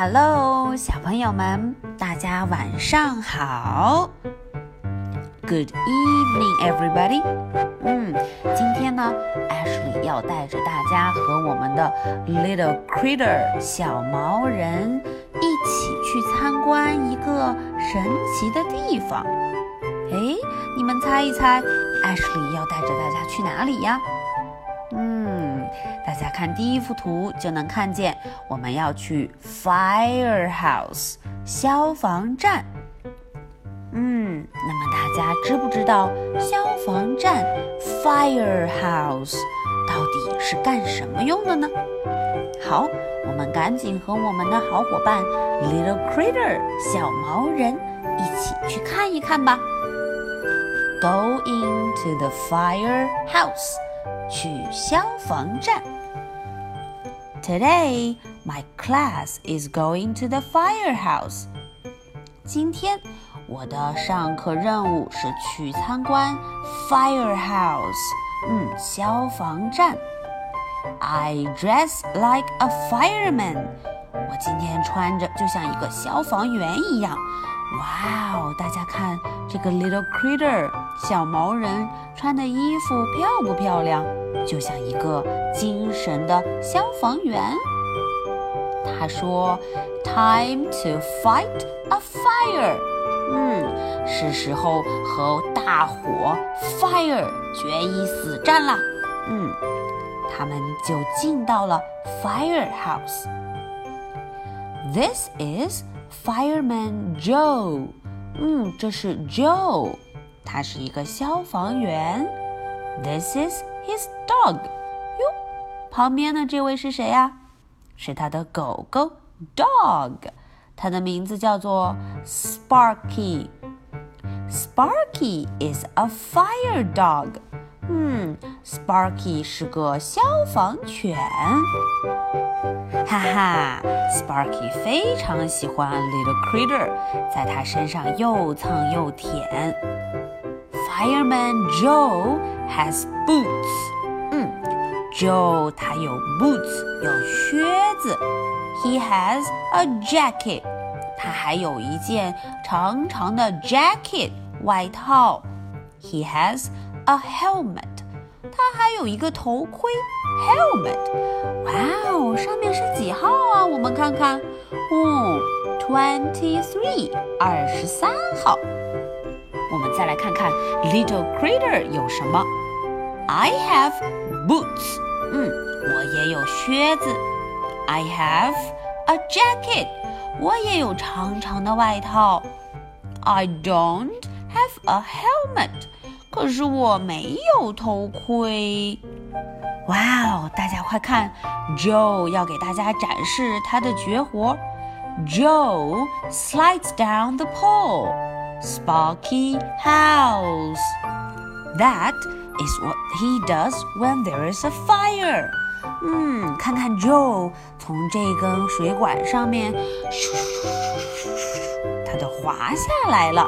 Hello，小朋友们，大家晚上好。Good evening, everybody。嗯，今天呢，Ashley 要带着大家和我们的 Little Critter 小毛人一起去参观一个神奇的地方。哎，你们猜一猜，Ashley 要带着大家去哪里呀？大家看第一幅图就能看见，我们要去 firehouse 消防站。嗯，那么大家知不知道消防站 firehouse 到底是干什么用的呢？好，我们赶紧和我们的好伙伴 little critter 小毛人一起去看一看吧。Go into the firehouse. 去消防站。Today, my class is going to the firehouse. 今天我的上课任务是去参观 firehouse，嗯，消防站。I dress like a fireman. 我今天穿着就像一个消防员一样。 哇哦！大家看这个 little critter 小毛人穿的衣服漂不漂亮？就像一个精神的消防员。他说：“Time to fight a fire。”嗯，是时候和大火 fire 决一死战啦。嗯，他们就进到了 firehouse。This is Fireman Joe，嗯，这是 Joe，他是一个消防员。This is his dog，哟，旁边的这位是谁呀？是他的狗狗 Dog，它的名字叫做 Sparky。Sparky is a fire dog。 嗯，Sparky 是个消防犬。哈哈，Sparky 非常喜欢 Little Critter，在它身上又蹭又舔。Fireman Joe has boots。嗯，Joe 他有 boots，有靴子。He has a jacket。他还有一件长长的 jacket 外套。He has a helmet。他还有一个头盔 helmet。哇哦，上面是几号啊？我们看看，哦，twenty three，二十三号。我们再来看看 little critter 有什么。I have boots。嗯，我也有靴子。I have a jacket。我也有长长的外套。I don't have a helmet。 可是我没有头盔。哇哦！大家快看，Joe 要给大家展示他的绝活。Joe slides down the pole. Sparky howls. That is what he does when there is a fire. 嗯，看看 Joe 从这根水管上面，咻咻咻咻咻，他就滑下来了。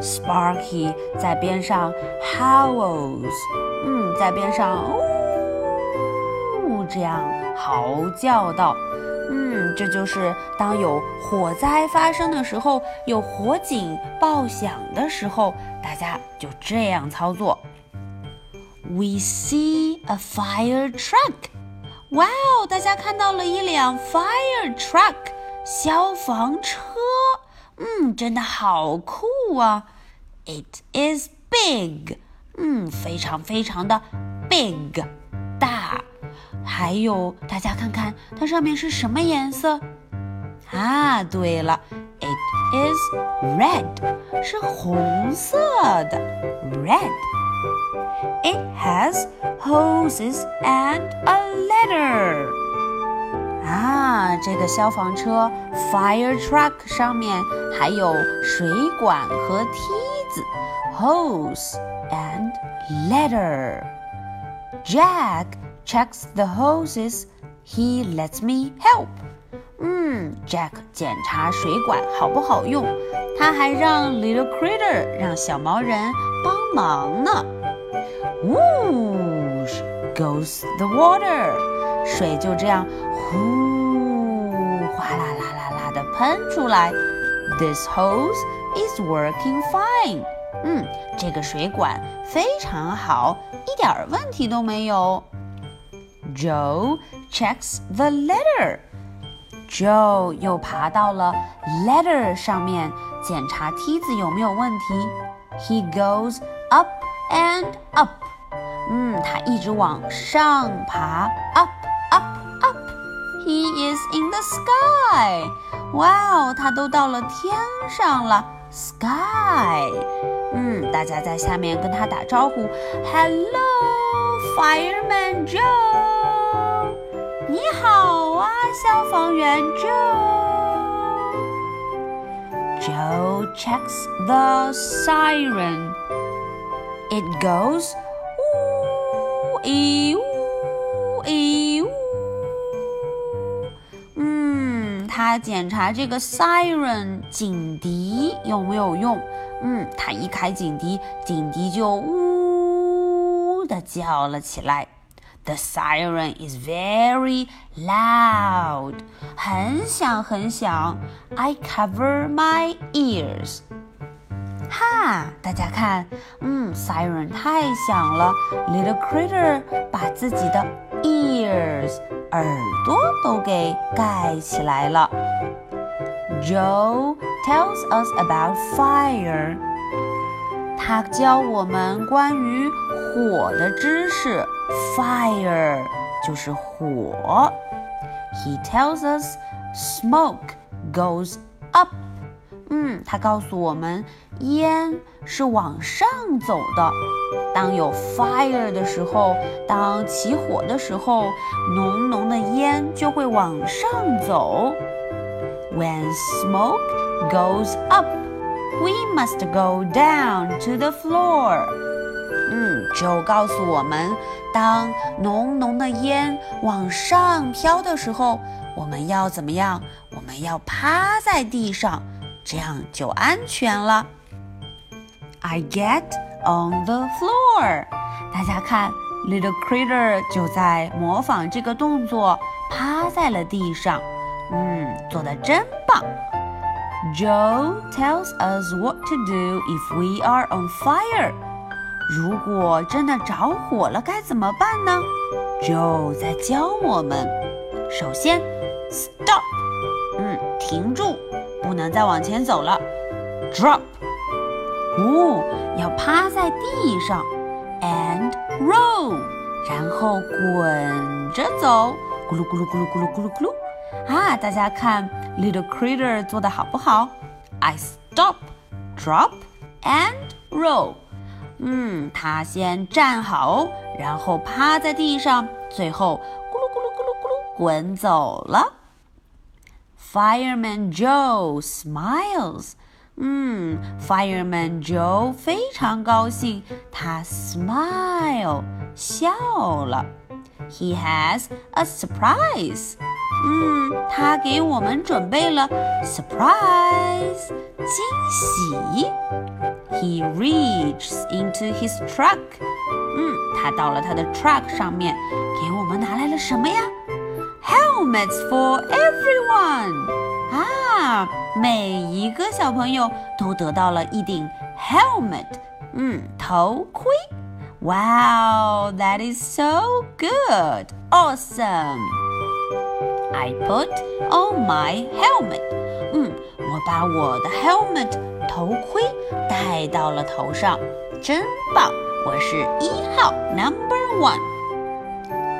Sparky 在边上 howls，嗯，在边上呜这样嚎叫道，嗯，这就是当有火灾发生的时候，有火警报响的时候，大家就这样操作。We see a fire truck，哇哦，大家看到了一辆 fire truck 消防车。嗯，真的好酷啊！It is big，嗯，非常非常的 big，大。还有，大家看看它上面是什么颜色？啊，对了，It is red，是红色的 red。It has hoses and a ladder。 啊，这个消防车 fire truck 上面还有水管和梯子 hose and ladder. Jack checks the hoses. He lets me help. 嗯，Jack 检查水管好不好用，他还让 Little Critter 让小毛人帮忙呢。Whoosh goes the water. 水就这样呼 哗啦啦啦啦的喷出来。This hose is working fine. 嗯，这个水管非常好，一点问题都没有。Joe checks the ladder. Joe 又爬到了 ladder 上面，检查梯子有没有问题。He goes up and up. 嗯，他一直往上爬，up up up. He is in the sky. 哇哦，他都到了天上了，sky。嗯，大家在下面跟他打招呼，Hello, Fireman Joe。你好啊，消防员 Joe。Joe checks the siren. It goes, ooh, ee, ooh, ee, 他检查这个 siren 警笛有没有用。嗯，他一开警笛，警笛就呜的叫了起来。The siren is very loud，很响很响。I cover my ears。哈，大家看，嗯，siren 太响了，Little Critter 把自己的 ears 耳朵都给盖起来了。Joe tells us about fire. 他教我们关于火的知识。Fire 就是火。He tells us smoke goes up. 嗯，他告诉我们烟是往上走的。 当有 fire 的时候，当起火的时候，浓浓的烟就会往上走。When smoke goes up, we must go down to the floor. 嗯，就告诉我们，当浓浓的烟往上飘的时候，我们要怎么样？我们要趴在地上，这样就安全了。I get On the floor. 大家看，Little Critter 就在模仿这个动作，趴在了地上。嗯，做的真棒。Joe tells us what to do if we are on fire. 如果真的着火了，该怎么办呢？Joe 在教我们。首先，stop，嗯，停住，不能再往前走了。Drop，哦，要趴在地上。And roll，然后滚着走，咕噜咕噜咕噜咕噜咕噜咕噜。啊，大家看，Little Critter 做的好不好？I stop, drop, and roll。嗯，他先站好，然后趴在地上，最后咕噜咕噜咕噜咕噜滚走了。Fireman Joe smiles。 嗯，Fireman Joe 非常高兴，他 smile 笑了。He has a surprise。嗯，他给我们准备了 surprise 惊喜。He reaches into his truck。嗯，他到了他的 truck 上面，给我们拿来了什么呀？Helmets for everyone。 啊，每一个小朋友都得到了一顶 helmet。嗯，头盔。Wow, that is so good. Awesome. I put on my helmet. 嗯，我把我的 helmet 头盔戴到了头上，真棒！我是一号 Number One。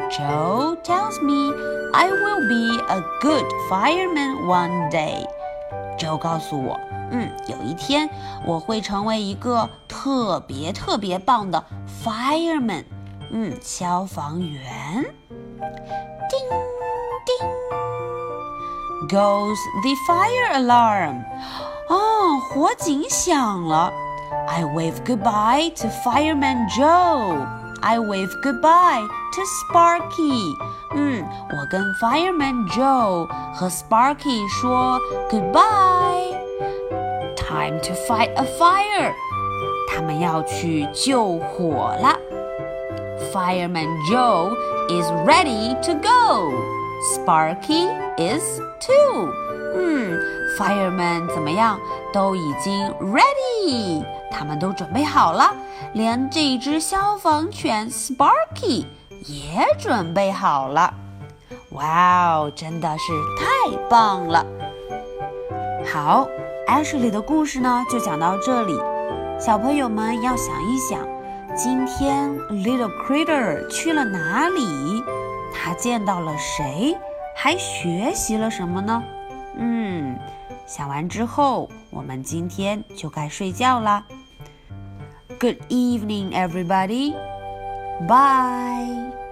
Joe tells me I will be a good fireman one day. Joe 告诉我，嗯，有一天我会成为一个特别特别棒的 fireman，嗯，消防员。叮。Goes the fire alarm？哦，火警响了。I wave goodbye to Fireman Joe. I wave goodbye to Sparky. 嗯，我跟 Fireman Joe 和 Sparky 说 goodbye. Time to fight a fire. 他们要去救火了。Fireman Joe is ready to go. Sparky is too. 嗯，Fireman 怎么样？都已经 ready，他们都准备好了，连这只消防犬 Sparky 也准备好了。哇哦，真的是太棒了！好，Ashley 的故事呢就讲到这里。小朋友们要想一想，今天 Little Critter 去了哪里？他见到了谁？还学习了什么呢？嗯，想完之后，我们今天就该睡觉了。Good evening, everybody. Bye.